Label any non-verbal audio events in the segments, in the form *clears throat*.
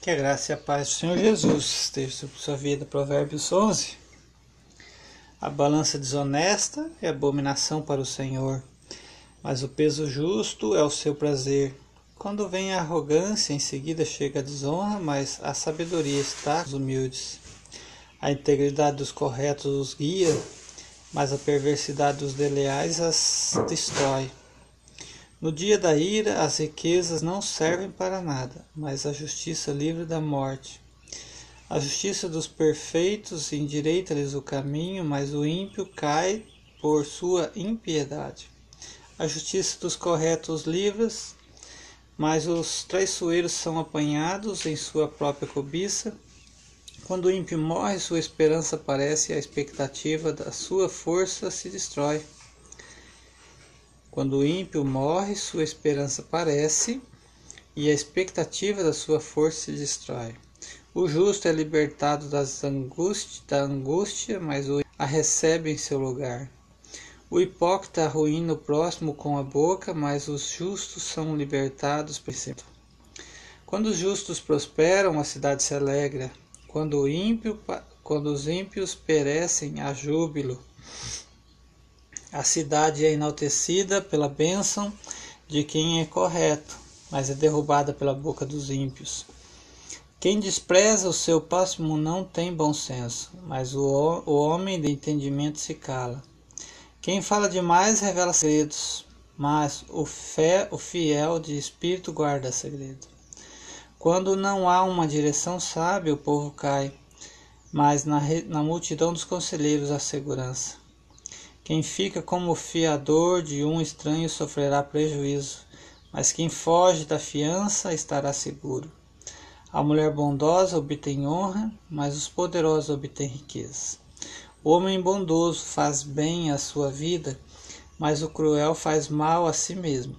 Que a graça e a paz do Senhor Jesus esteja sobre sua vida. Provérbios 11. A balança desonesta é abominação para o Senhor, mas o peso justo é o seu prazer. Quando vem a arrogância, em seguida chega a desonra, mas a sabedoria está nos humildes. A integridade dos corretos os guia, mas a perversidade dos deleais as destrói. No dia da ira, as riquezas não servem para nada, mas a justiça livra da morte. A justiça dos perfeitos endireita-lhes o caminho, mas o ímpio cai por sua impiedade. A justiça dos corretos livra, mas os traiçoeiros são apanhados em sua própria cobiça. Quando o ímpio morre, sua esperança parece e a expectativa da sua força se destrói. Quando o ímpio morre, sua esperança parece e a expectativa da sua força se destrói. O justo é libertado das angústia, da angústia, mas a recebe em seu lugar. O hipócrita arruína o próximo com a boca, mas os justos são libertados por sempre. Quando os justos prosperam, a cidade se alegra. Quando, ímpio, quando os ímpios perecem, há júbilo. A cidade é enaltecida pela bênção de quem é correto, mas é derrubada pela boca dos ímpios. Quem despreza o seu próximo não tem bom senso, mas o, o homem de entendimento se cala. Quem fala demais revela segredos, mas o, fé, o fiel de espírito guarda segredo. Quando não há uma direção sábia, o povo cai, mas na, na multidão dos conselheiros há segurança. Quem fica como fiador de um estranho sofrerá prejuízo, mas quem foge da fiança estará seguro. A mulher bondosa obtém honra, mas os poderosos obtêm riqueza. O homem bondoso faz bem à sua vida, mas o cruel faz mal a si mesmo.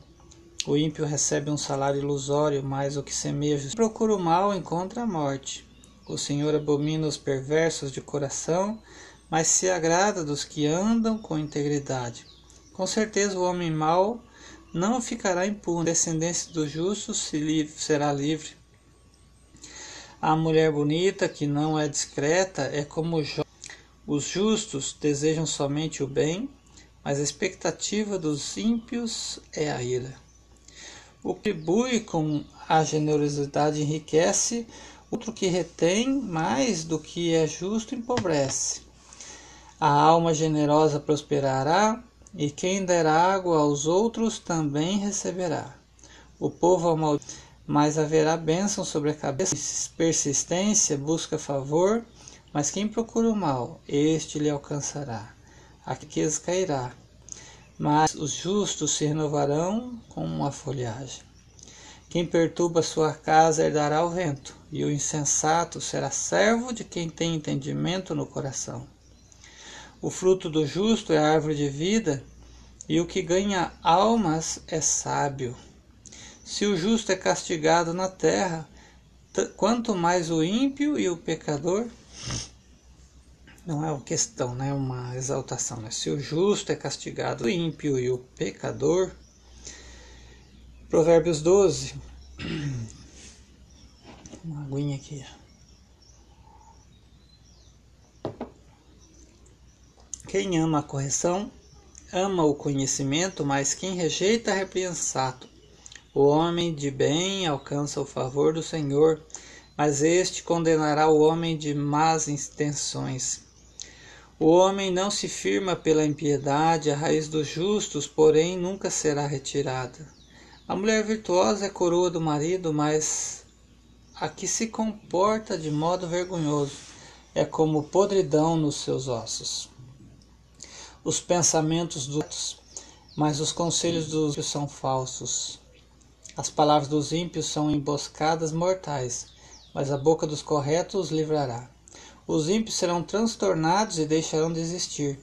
O ímpio recebe um salário ilusório, mas o que semeia procura o mal encontra a morte. O Senhor abomina os perversos de coração, mas se agrada dos que andam com integridade. Com certeza o homem mau não ficará impune, a descendência dos justos será livre. A mulher bonita que não é discreta é como os justos desejam somente o bem, mas a expectativa dos ímpios é a ira. O que bui com a generosidade enriquece, outro que retém mais do que é justo empobrece. A alma generosa prosperará, e quem der água aos outros também receberá. O povo amaldiçoado, mas haverá bênção sobre a cabeça. Persistência busca favor, mas quem procura o mal, este lhe alcançará. A riqueza cairá, mas os justos se renovarão como a folhagem. Quem perturba sua casa herdará o vento, e o insensato será servo de quem tem entendimento no coração. O fruto do justo é árvore de vida, e o que ganha almas é sábio. Se o justo é castigado na terra, quanto mais o ímpio e o pecador. Não é uma questão, né? uma exaltação. Né? Se o justo é castigado, o ímpio e o pecador. Provérbios 12. *clears throat* Uma aguinha aqui. Quem ama a correção, ama o conhecimento, mas quem rejeita a repreensão. O homem de bem alcança o favor do Senhor, mas este condenará o homem de más intenções. O homem não se firma pela impiedade, a raiz dos justos, porém, nunca será retirada. A mulher virtuosa é coroa do marido, mas a que se comporta de modo vergonhoso é como podridão nos seus ossos os pensamentos dos mas os conselhos dos ímpios são falsos. As palavras dos ímpios são emboscadas mortais, mas a boca dos corretos os livrará. Os ímpios serão transtornados e deixarão de existir.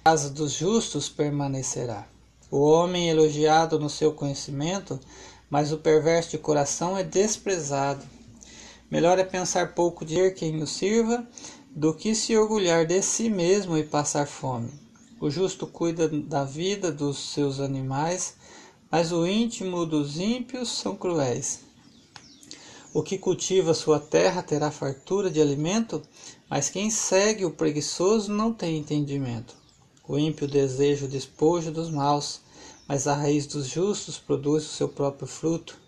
A casa dos justos permanecerá. O homem elogiado no seu conhecimento, mas o perverso de coração é desprezado. Melhor é pensar pouco de quem o sirva do que se orgulhar de si mesmo e passar fome. O justo cuida da vida dos seus animais, mas o íntimo dos ímpios são cruéis. O que cultiva sua terra terá fartura de alimento, mas quem segue o preguiçoso não tem entendimento. O ímpio deseja o despojo dos maus, mas a raiz dos justos produz o seu próprio fruto.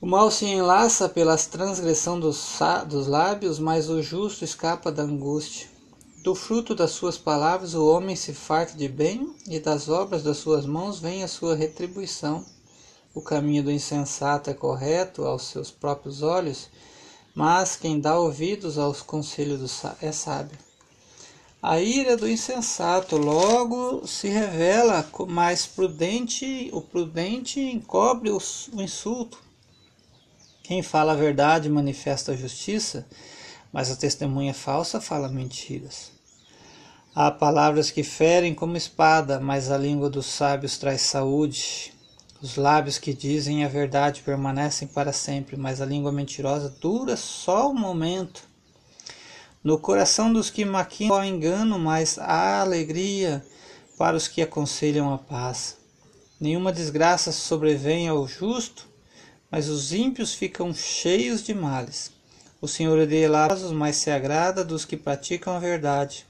O mal se enlaça pelas transgressão dos, dos lábios, mas o justo escapa da angústia. Do fruto das suas palavras o homem se farta de bem, e das obras das suas mãos vem a sua retribuição. O caminho do insensato é correto aos seus próprios olhos, mas quem dá ouvidos aos conselhos é sábio. A ira do insensato logo se revela mais prudente, o prudente encobre o insulto. Quem fala a verdade manifesta a justiça, mas a testemunha falsa fala mentiras. Há palavras que ferem como espada, mas a língua dos sábios traz saúde. Os lábios que dizem a verdade permanecem para sempre, mas a língua mentirosa dura só um momento. No coração dos que maquinam o engano, mas há alegria para os que aconselham a paz. Nenhuma desgraça sobrevém ao justo, mas os ímpios ficam cheios de males. O Senhor odeia lados, mas se agrada dos que praticam a verdade.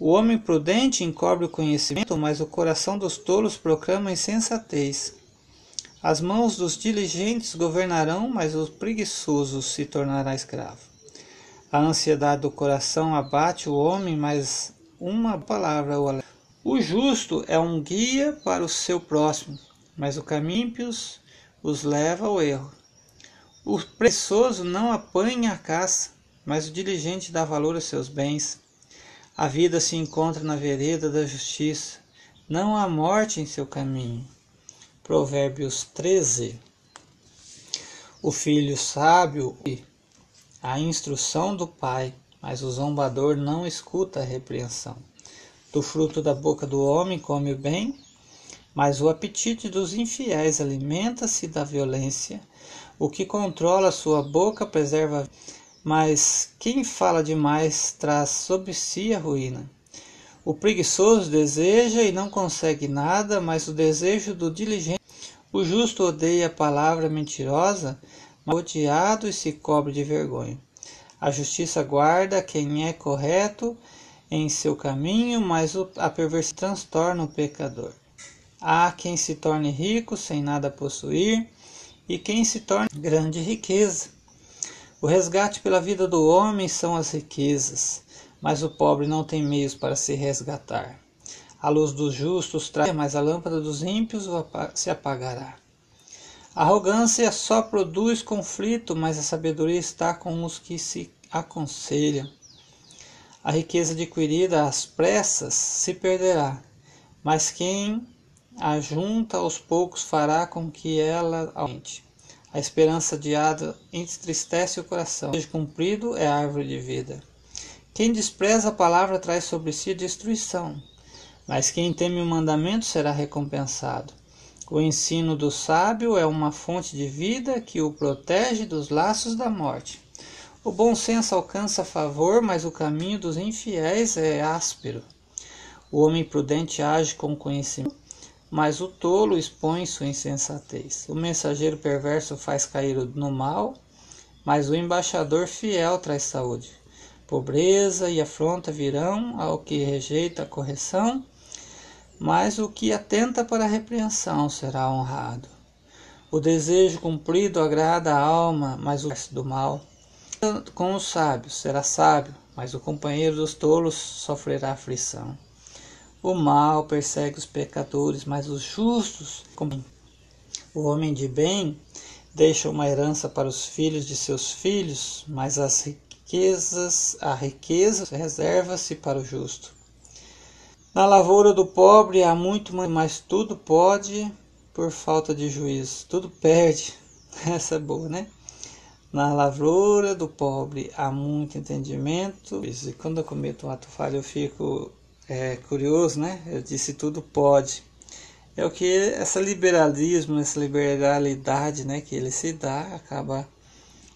O homem prudente encobre o conhecimento, mas o coração dos tolos proclama insensatez. As mãos dos diligentes governarão, mas o preguiçoso se tornará escravo. A ansiedade do coração abate o homem, mas uma palavra o alegra. O justo é um guia para o seu próximo, mas o caminho ímpios os leva ao erro. O preguiçoso não apanha a caça, mas o diligente dá valor aos seus bens. A vida se encontra na vereda da justiça, não há morte em seu caminho. Provérbios 13. O filho sábio a instrução do pai, mas o zombador não escuta a repreensão. Do fruto da boca do homem come o bem, mas o apetite dos infiéis alimenta-se da violência. O que controla sua boca preserva a mas quem fala demais traz sobre si a ruína. O preguiçoso deseja e não consegue nada, mas o desejo do diligente. O justo odeia a palavra mentirosa, mas odiado e se cobre de vergonha. A justiça guarda quem é correto em seu caminho, mas a perversidade transtorna o pecador. Há quem se torne rico sem nada possuir, e quem se torne grande riqueza. O resgate pela vida do homem são as riquezas, mas o pobre não tem meios para se resgatar. A luz dos justos traz, mas a lâmpada dos ímpios se apagará. A arrogância só produz conflito, mas a sabedoria está com os que se aconselham. A riqueza adquirida às pressas se perderá, mas quem a junta aos poucos fará com que ela aumente. A esperança adiada entristece o coração. O cumprido é árvore de vida. Quem despreza a palavra traz sobre si destruição, mas quem teme o mandamento será recompensado. O ensino do sábio é uma fonte de vida que o protege dos laços da morte. O bom senso alcança favor, mas o caminho dos infiéis é áspero. O homem prudente age com conhecimento mas o tolo expõe sua insensatez. O mensageiro perverso faz cair no mal, mas o embaixador fiel traz saúde. Pobreza e afronta virão ao que rejeita a correção, mas o que atenta para a repreensão será honrado. O desejo cumprido agrada a alma, mas o do mal. Com os sábios será sábio, mas o companheiro dos tolos sofrerá aflição. O mal persegue os pecadores, mas os justos. O homem de bem deixa uma herança para os filhos de seus filhos, mas as riquezas, a riqueza reserva-se para o justo. Na lavoura do pobre há muito, mas tudo pode por falta de juízo, tudo perde. *laughs* Essa é boa, né? Na lavoura do pobre há muito entendimento, e quando eu cometo um ato falho eu fico é, curioso, né? Eu disse tudo pode. É o que essa liberalismo, essa liberalidade, né, que ele se dá, acaba.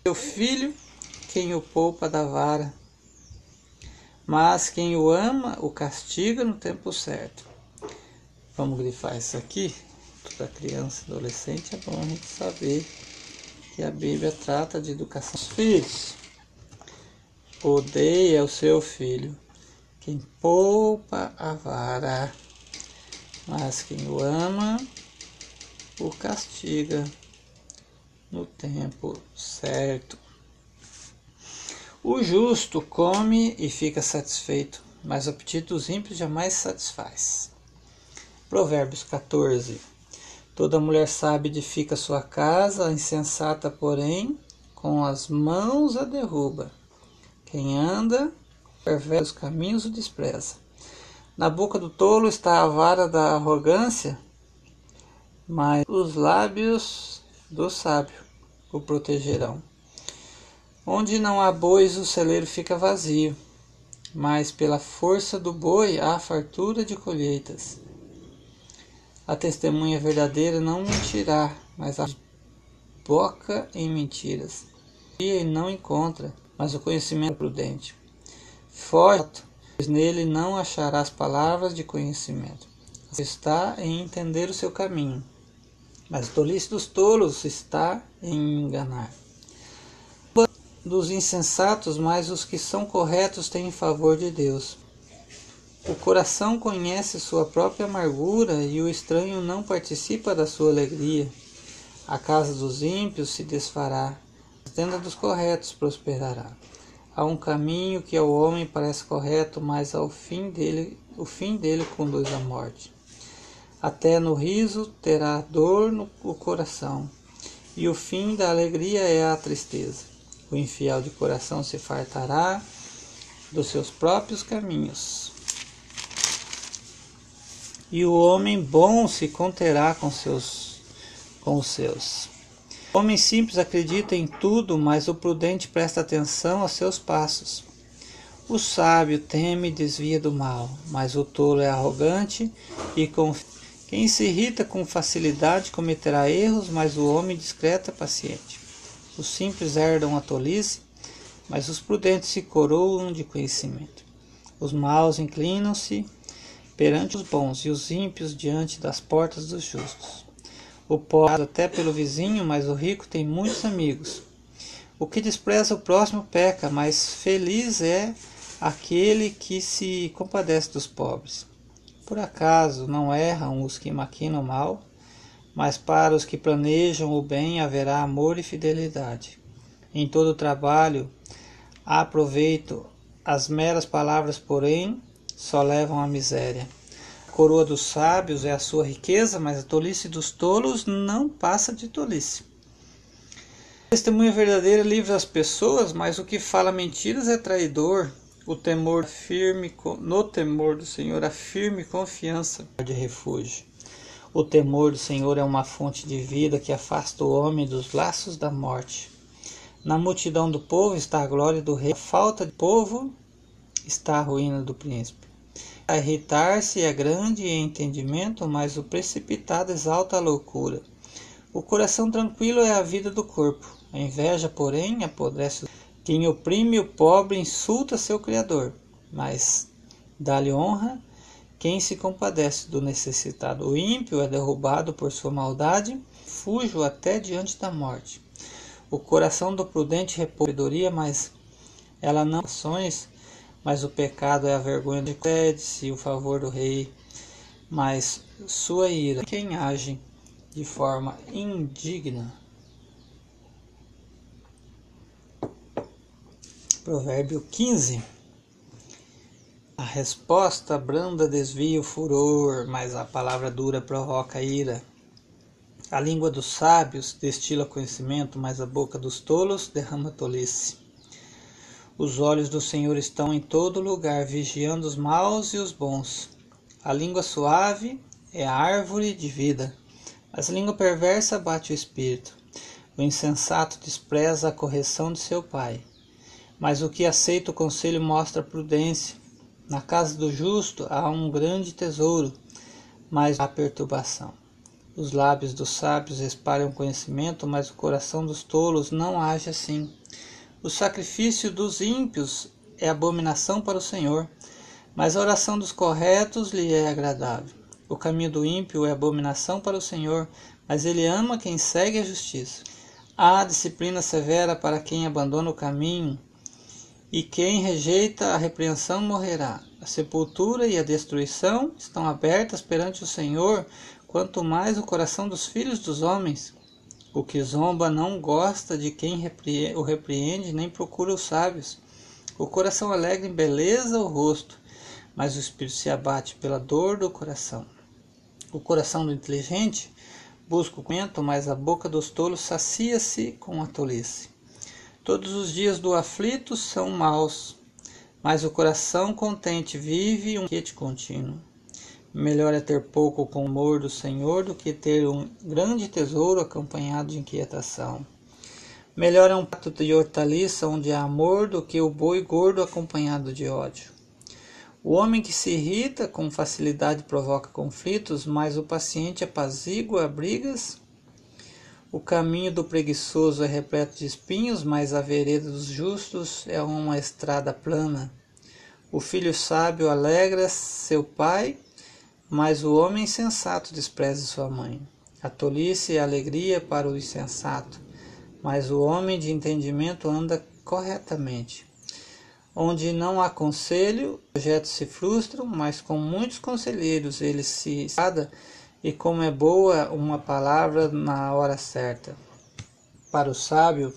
Seu filho, quem o poupa da vara, mas quem o ama, o castiga no tempo certo. Vamos grifar isso aqui? Toda criança, adolescente, é bom a gente saber que a Bíblia trata de educação dos filhos. Odeia o seu filho quem poupa a vara, mas quem o ama o castiga no tempo certo. O justo come e fica satisfeito, mas o apetite dos ímpios jamais satisfaz. Provérbios 14. Toda mulher sábia edifica sua casa, a insensata, porém, com as mãos a derruba. Quem anda perversos caminhos o despreza. Na boca do tolo está a vara da arrogância, mas os lábios do sábio o protegerão. Onde não há bois, o celeiro fica vazio, mas pela força do boi há fartura de colheitas. A testemunha verdadeira não mentirá, mas a boca em mentiras. E não encontra, mas o conhecimento é prudente. Foge, pois nele não acharás palavras de conhecimento. Está em entender o seu caminho, mas a tolice dos tolos está em enganar dos insensatos, mas os que são corretos têm favor de Deus. O coração conhece sua própria amargura e o estranho não participa da sua alegria. A casa dos ímpios se desfará, a tenda dos corretos prosperará. Há um caminho que ao homem parece correto, mas ao fim dele, o fim dele conduz à morte. Até no riso terá dor no coração, e o fim da alegria é a tristeza. O infiel de coração se fartará dos seus próprios caminhos. E o homem bom se conterá com, seus, com os seus. Homem simples acredita em tudo, mas o prudente presta atenção aos seus passos. O sábio teme e desvia do mal, mas o tolo é arrogante e confia. Quem se irrita com facilidade cometerá erros, mas o homem discreto é paciente. Os simples herdam a tolice, mas os prudentes se coroam de conhecimento. Os maus inclinam-se perante os bons e os ímpios diante das portas dos justos. O pobre até pelo vizinho, mas o rico tem muitos amigos. O que despreza o próximo peca, mas feliz é aquele que se compadece dos pobres. Por acaso não erram os que maquinam mal? mas para os que planejam o bem haverá amor e fidelidade. Em todo trabalho há proveito, as meras palavras, porém, só levam à miséria. Coroa dos sábios é a sua riqueza, mas a tolice dos tolos não passa de tolice. testemunha verdadeira livra as pessoas, mas o que fala mentiras é traidor. O temor firme, no temor do Senhor, a firme confiança de refúgio. O temor do Senhor é uma fonte de vida que afasta o homem dos laços da morte. Na multidão do povo está a glória do rei, a falta de povo está a ruína do príncipe. Irritar-se é grande entendimento, mas o precipitado exalta a loucura. O coração tranquilo é a vida do corpo, a inveja, porém, apodrece. Quem oprime o pobre insulta seu Criador, mas dá-lhe honra quem se compadece do necessitado? O ímpio é derrubado por sua maldade, fujo até diante da morte. O coração do prudente repousa mas ela não ações, mas o pecado é a vergonha de pede-se o favor do rei, mas sua ira quem age de forma indigna. Provérbio 15 a resposta branda desvia o furor, mas a palavra dura provoca ira. A língua dos sábios destila conhecimento, mas a boca dos tolos derrama tolice. Os olhos do Senhor estão em todo lugar, vigiando os maus e os bons. A língua suave é a árvore de vida, mas a língua perversa bate o espírito. O insensato despreza a correção de seu pai, mas o que aceita o conselho mostra prudência. Na casa do justo há um grande tesouro, mas há perturbação. Os lábios dos sábios espalham conhecimento, mas o coração dos tolos não age assim. O sacrifício dos ímpios é abominação para o Senhor, mas a oração dos corretos lhe é agradável. O caminho do ímpio é abominação para o Senhor, mas ele ama quem segue a justiça. Há disciplina severa para quem abandona o caminho, e quem rejeita a repreensão morrerá. A sepultura e a destruição estão abertas perante o Senhor, quanto mais o coração dos filhos dos homens. O que zomba não gosta de quem o repreende, nem procura os sábios. O coração alegre embeleza o rosto, mas o espírito se abate pela dor do coração. O coração do inteligente busca o conhecimento, mas a boca dos tolos sacia-se com a tolice. Todos os dias do aflito são maus, mas o coração contente vive um quete contínuo. Melhor é ter pouco com o amor do Senhor do que ter um grande tesouro acompanhado de inquietação. Melhor é um prato de hortaliça onde há amor do que o boi gordo acompanhado de ódio. O homem que se irrita com facilidade provoca conflitos, mas o paciente apazigua brigas. O caminho do preguiçoso é repleto de espinhos, mas a vereda dos justos é uma estrada plana. O filho sábio alegra seu pai, mas o homem insensato despreza sua mãe. A tolice é alegria para o insensato mas o homem de entendimento anda corretamente. Onde não há conselho, projetos se frustram, mas com muitos conselheiros ele se espada, e como é boa uma palavra na hora certa. Para o sábio,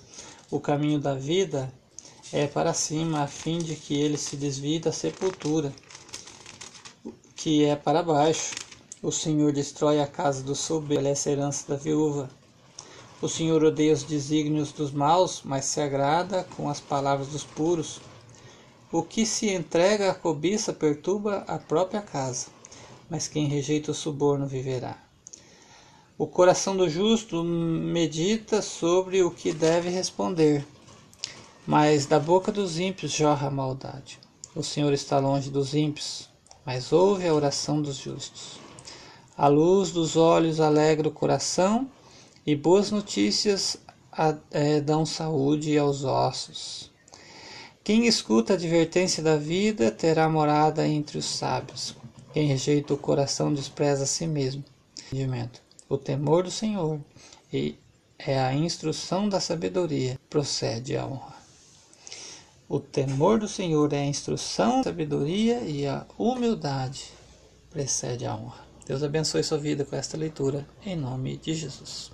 o caminho da vida é para cima, a fim de que ele se desvie da sepultura, que é para baixo. O Senhor destrói a casa do soberbo, essa herança da viúva. O Senhor odeia os desígnios dos maus, mas se agrada com as palavras dos puros. O que se entrega à cobiça perturba a própria casa, mas quem rejeita o suborno viverá. O coração do justo medita sobre o que deve responder, mas da boca dos ímpios jorra a maldade. O Senhor está longe dos ímpios, mas ouve a oração dos justos. A luz dos olhos alegra o coração, e boas notícias é, dão saúde aos ossos. Quem escuta a advertência da vida terá morada entre os sábios. Quem rejeita o coração despreza a si mesmo. O temor do Senhor e é a instrução da sabedoria, procede a honra. O temor do Senhor é a instrução da sabedoria e a humildade precede a honra. Deus abençoe sua vida com esta leitura, em nome de Jesus.